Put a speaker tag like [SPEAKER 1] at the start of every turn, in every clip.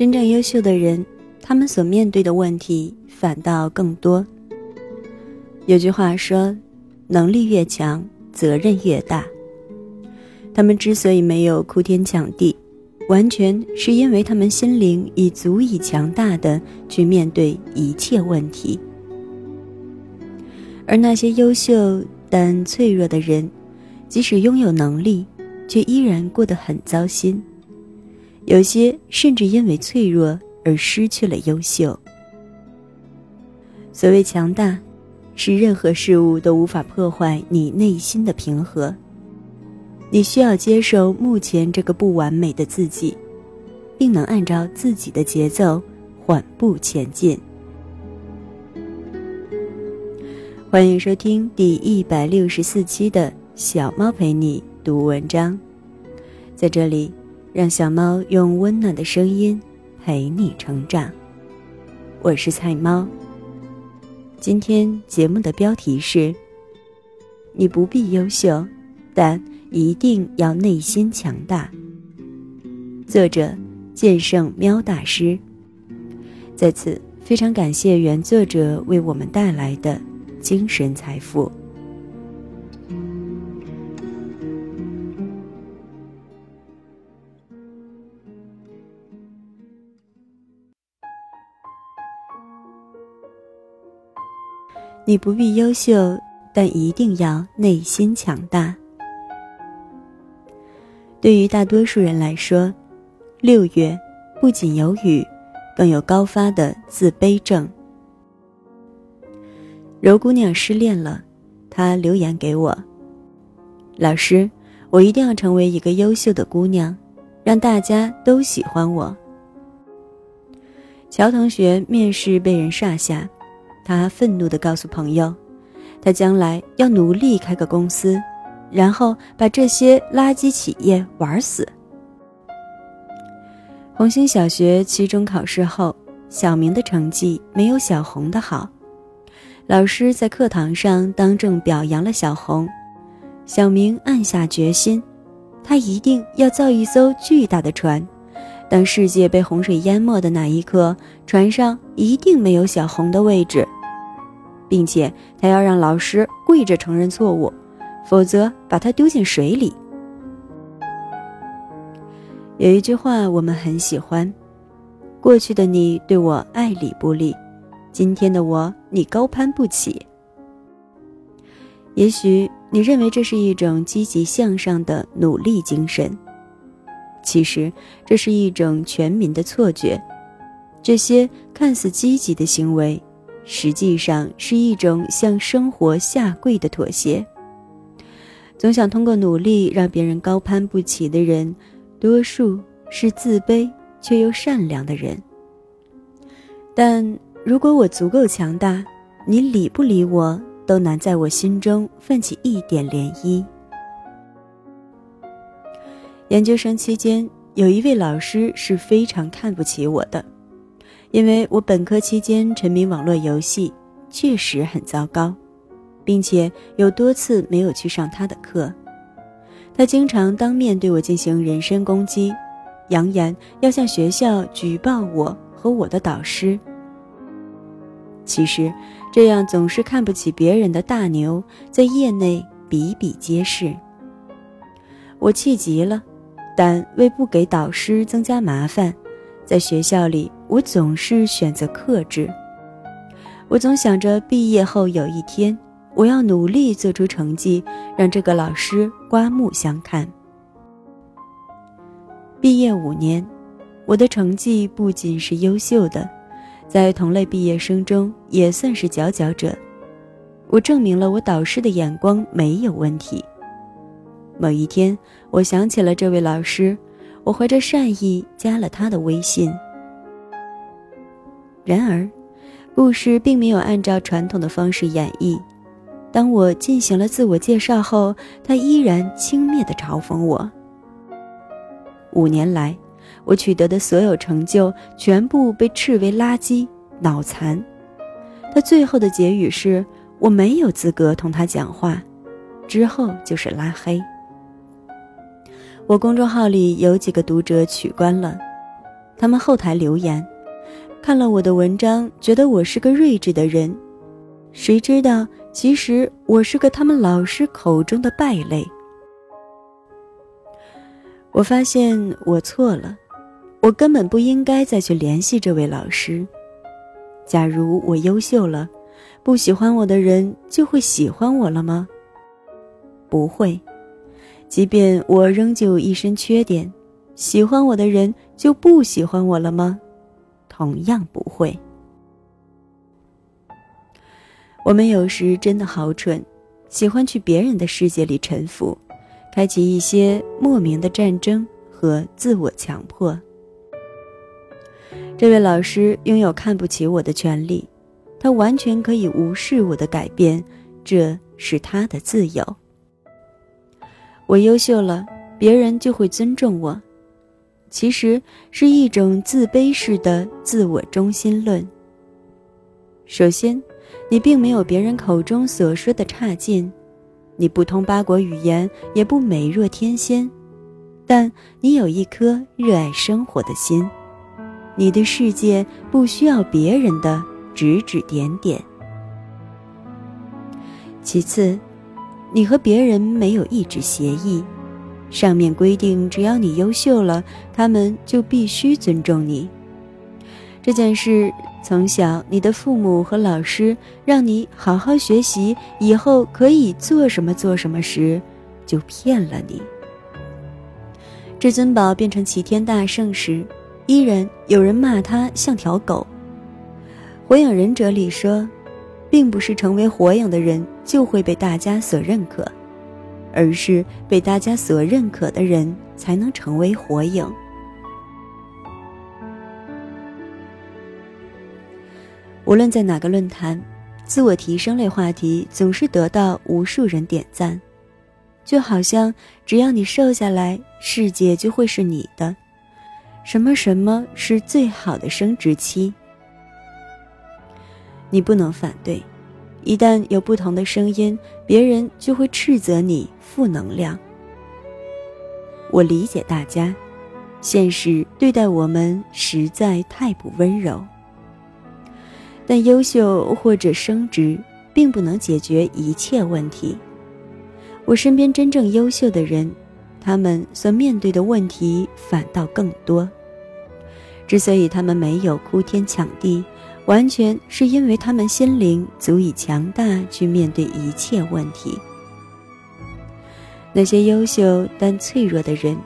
[SPEAKER 1] 真正优秀的人，他们所面对的问题反倒更多。有句话说：“能力越强，责任越大。”他们之所以没有哭天抢地，完全是因为他们心灵已足以强大的去面对一切问题。而那些优秀但脆弱的人，即使拥有能力，却依然过得很糟心。有些甚至因为脆弱而失去了优秀。所谓强大，是任何事物都无法破坏你内心的平和。你需要接受目前这个不完美的自己，并能按照自己的节奏缓步前进。欢迎收听第一百六十四期的小猫陪你读文章，在这里，让小猫用温暖的声音陪你成长。我是菜猫。今天节目的标题是：你不必优秀，但。一定要内心强大。作者：剑圣喵大师。在此，非常感谢原作者为我们带来的精神财富。你不必优秀，但一定要内心强大。对于大多数人来说，六月不仅有雨，更有高发的自卑症。柔姑娘失恋了，她留言给我：“老师，我一定要成为一个优秀的姑娘，让大家都喜欢我。”乔同学面试被人煞下，他愤怒地告诉朋友：“他将来要努力开个公司。”然后把这些垃圾企业玩死。红星小学期中考试后，小明的成绩没有小红的好，老师在课堂上当众表扬了小红。小明暗下决心，他一定要造一艘巨大的船，当世界被洪水淹没的那一刻，船上一定没有小红的位置，并且他要让老师跪着承认错误。否则，把它丢进水里。有一句话我们很喜欢：“过去的你对我爱理不理，今天的我你高攀不起。”也许你认为这是一种积极向上的努力精神，其实这是一种全民的错觉。这些看似积极的行为，实际上是一种向生活下跪的妥协。总想通过努力让别人高攀不起的人，多数是自卑却又善良的人。但如果我足够强大，你理不理我都难在我心中泛起一点涟漪。研究生期间，有一位老师是非常看不起我的，因为我本科期间沉迷网络游戏，确实很糟糕。并且有多次没有去上他的课，他经常当面对我进行人身攻击，扬言要向学校举报我和我的导师。其实，这样总是看不起别人的大牛，在业内比比皆是。我气极了，但为不给导师增加麻烦，在学校里我总是选择克制。我总想着毕业后有一天。我要努力做出成绩，让这个老师刮目相看。毕业五年，我的成绩不仅是优秀的，在同类毕业生中也算是佼佼者。我证明了我导师的眼光没有问题。某一天，我想起了这位老师，我怀着善意加了他的微信。然而，故事并没有按照传统的方式演绎。当我进行了自我介绍后，他依然轻蔑地嘲讽我。五年来，我取得的所有成就全部被斥为垃圾、脑残。他最后的结语是：“我没有资格同他讲话。”之后就是拉黑。我公众号里有几个读者取关了，他们后台留言，看了我的文章，觉得我是个睿智的人。谁知道，其实我是个他们老师口中的败类。我发现我错了，我根本不应该再去联系这位老师。假如我优秀了，不喜欢我的人就会喜欢我了吗？不会。即便我仍旧一身缺点，喜欢我的人就不喜欢我了吗？同样不会。我们有时真的好蠢，喜欢去别人的世界里沉浮，开启一些莫名的战争和自我强迫。这位老师拥有看不起我的权利，他完全可以无视我的改变，这是他的自由。我优秀了，别人就会尊重我，其实是一种自卑式的自我中心论。首先。你并没有别人口中所说的差劲，你不通八国语言，也不美若天仙，但你有一颗热爱生活的心，你的世界不需要别人的指指点点。其次，你和别人没有一纸协议，上面规定只要你优秀了，他们就必须尊重你。这件事。从小，你的父母和老师让你好好学习，以后可以做什么做什么时，就骗了你。至尊宝变成齐天大圣时，依然有人骂他像条狗。火影忍者里说，并不是成为火影的人就会被大家所认可，而是被大家所认可的人才能成为火影。无论在哪个论坛，自我提升类话题总是得到无数人点赞，就好像只要你瘦下来，世界就会是你的。什么什么是最好的生殖期？你不能反对，一旦有不同的声音，别人就会斥责你负能量。我理解大家，现实对待我们实在太不温柔。但优秀或者升职，并不能解决一切问题。我身边真正优秀的人，他们所面对的问题反倒更多。之所以他们没有哭天抢地，完全是因为他们心灵足以强大，去面对一切问题。那些优秀但脆弱的人，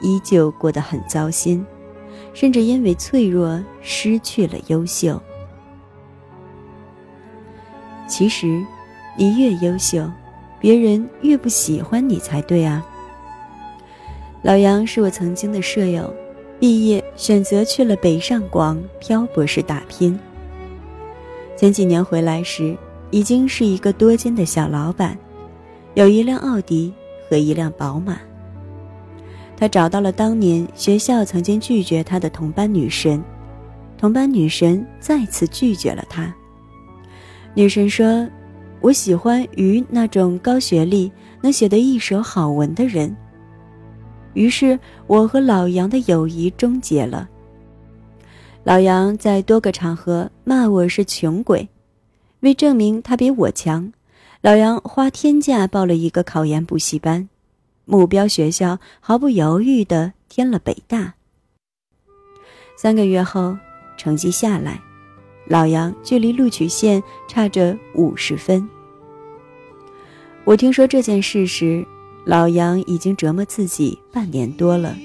[SPEAKER 1] 依旧过得很糟心，甚至因为脆弱失去了优秀。其实，你越优秀，别人越不喜欢你才对啊。老杨是我曾经的舍友，毕业选择去了北上广漂泊式打拼。前几年回来时，已经是一个多金的小老板，有一辆奥迪和一辆宝马。他找到了当年学校曾经拒绝他的同班女神，同班女神再次拒绝了他。女神说：“我喜欢于那种高学历、能写得一手好文的人。”于是，我和老杨的友谊终结了。老杨在多个场合骂我是穷鬼，为证明他比我强，老杨花天价报了一个考研补习班，目标学校毫不犹豫地填了北大。三个月后，成绩下来。老杨距离录取线差着五十分。我听说这件事时，老杨已经折磨自己半年多了。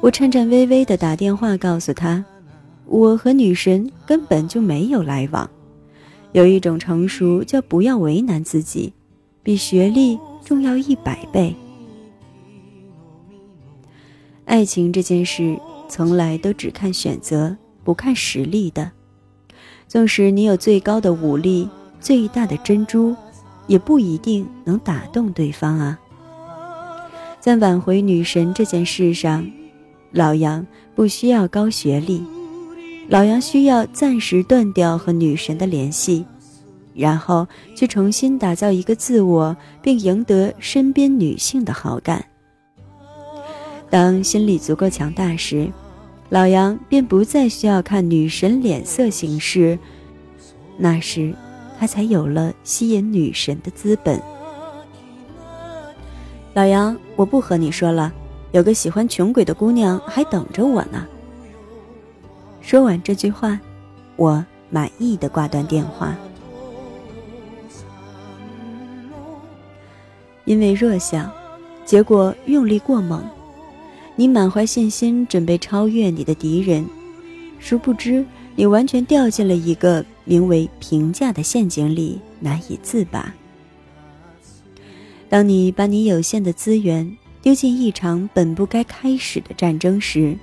[SPEAKER 1] 我颤颤巍巍地打电话告诉他，我和女神根本就没有来往。有一种成熟叫不要为难自己，比学历重要一百倍。爱情这件事从来都只看选择，不看实力的。纵使你有最高的武力、最大的珍珠，也不一定能打动对方啊。在挽回女神这件事上，老杨不需要高学历，老杨需要暂时断掉和女神的联系，然后去重新打造一个自我，并赢得身边女性的好感。当心理足够强大时，老杨便不再需要看女神脸色行事，那时他才有了吸引女神的资本。老杨，我不和你说了，有个喜欢穷鬼的姑娘还等着我呢。说完这句话，我满意的挂断电话。因为弱小，结果用力过猛。你满怀信心准备超越你的敌人，殊不知你完全掉进了一个名为评价的陷阱里，难以自拔。当你把你有限的资源丢进一场本不该开始的战争时，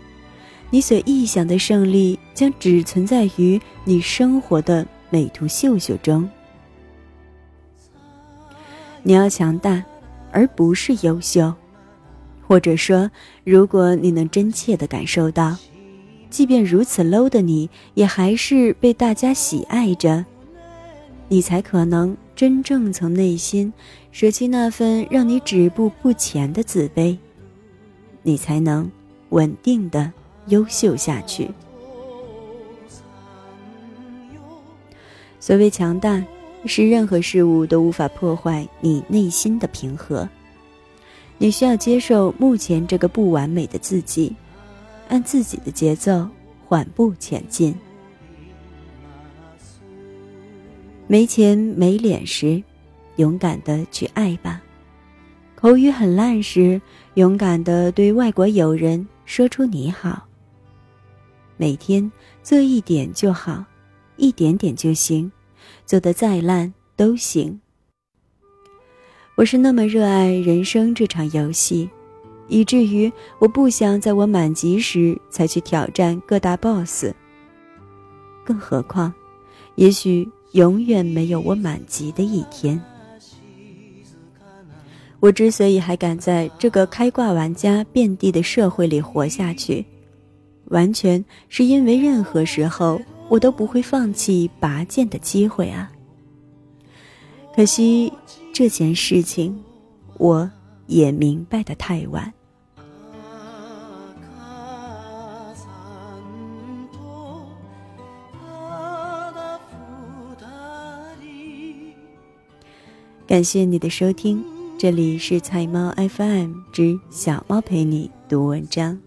[SPEAKER 1] 你所臆想的胜利将只存在于你生活的美图秀秀中。你要强大。而不是优秀，或者说，如果你能真切的感受到，即便如此 low 的你，也还是被大家喜爱着，你才可能真正从内心舍弃那份让你止步不前的自卑，你才能稳定的优秀下去。所谓强大。是任何事物都无法破坏你内心的平和。你需要接受目前这个不完美的自己，按自己的节奏缓步前进。没钱没脸时，勇敢的去爱吧；口语很烂时，勇敢的对外国友人说出你好。每天做一点就好，一点点就行。做的再烂都行。我是那么热爱人生这场游戏，以至于我不想在我满级时才去挑战各大 BOSS。更何况，也许永远没有我满级的一天。我之所以还敢在这个开挂玩家遍地的社会里活下去，完全是因为任何时候。我都不会放弃拔剑的机会啊！可惜这件事情，我也明白的太晚。感谢你的收听，这里是菜猫 FM 之小猫陪你读文章，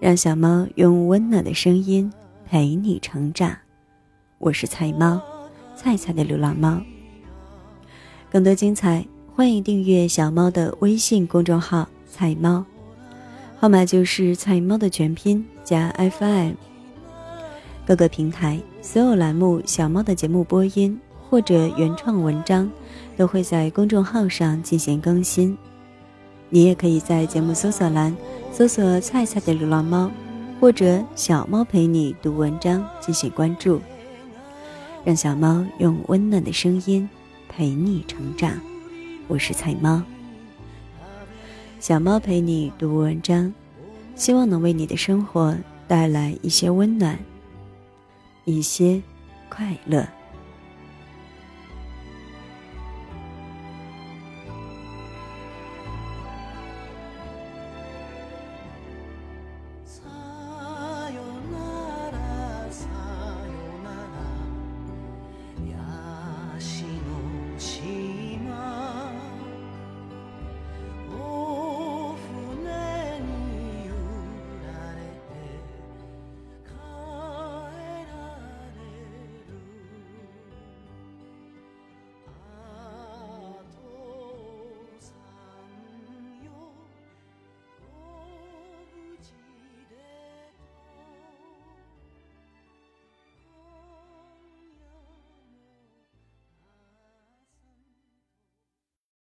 [SPEAKER 1] 让小猫用温暖的声音。陪你成长，我是菜猫，菜菜的流浪猫。更多精彩，欢迎订阅小猫的微信公众号“菜猫”，号码就是“菜猫”的全拼加 FM。各个平台所有栏目小猫的节目播音或者原创文章，都会在公众号上进行更新。你也可以在节目搜索栏搜索“菜菜的流浪猫”。或者小猫陪你读文章进行关注，让小猫用温暖的声音陪你成长。我是菜猫，小猫陪你读文章，希望能为你的生活带来一些温暖，一些快乐。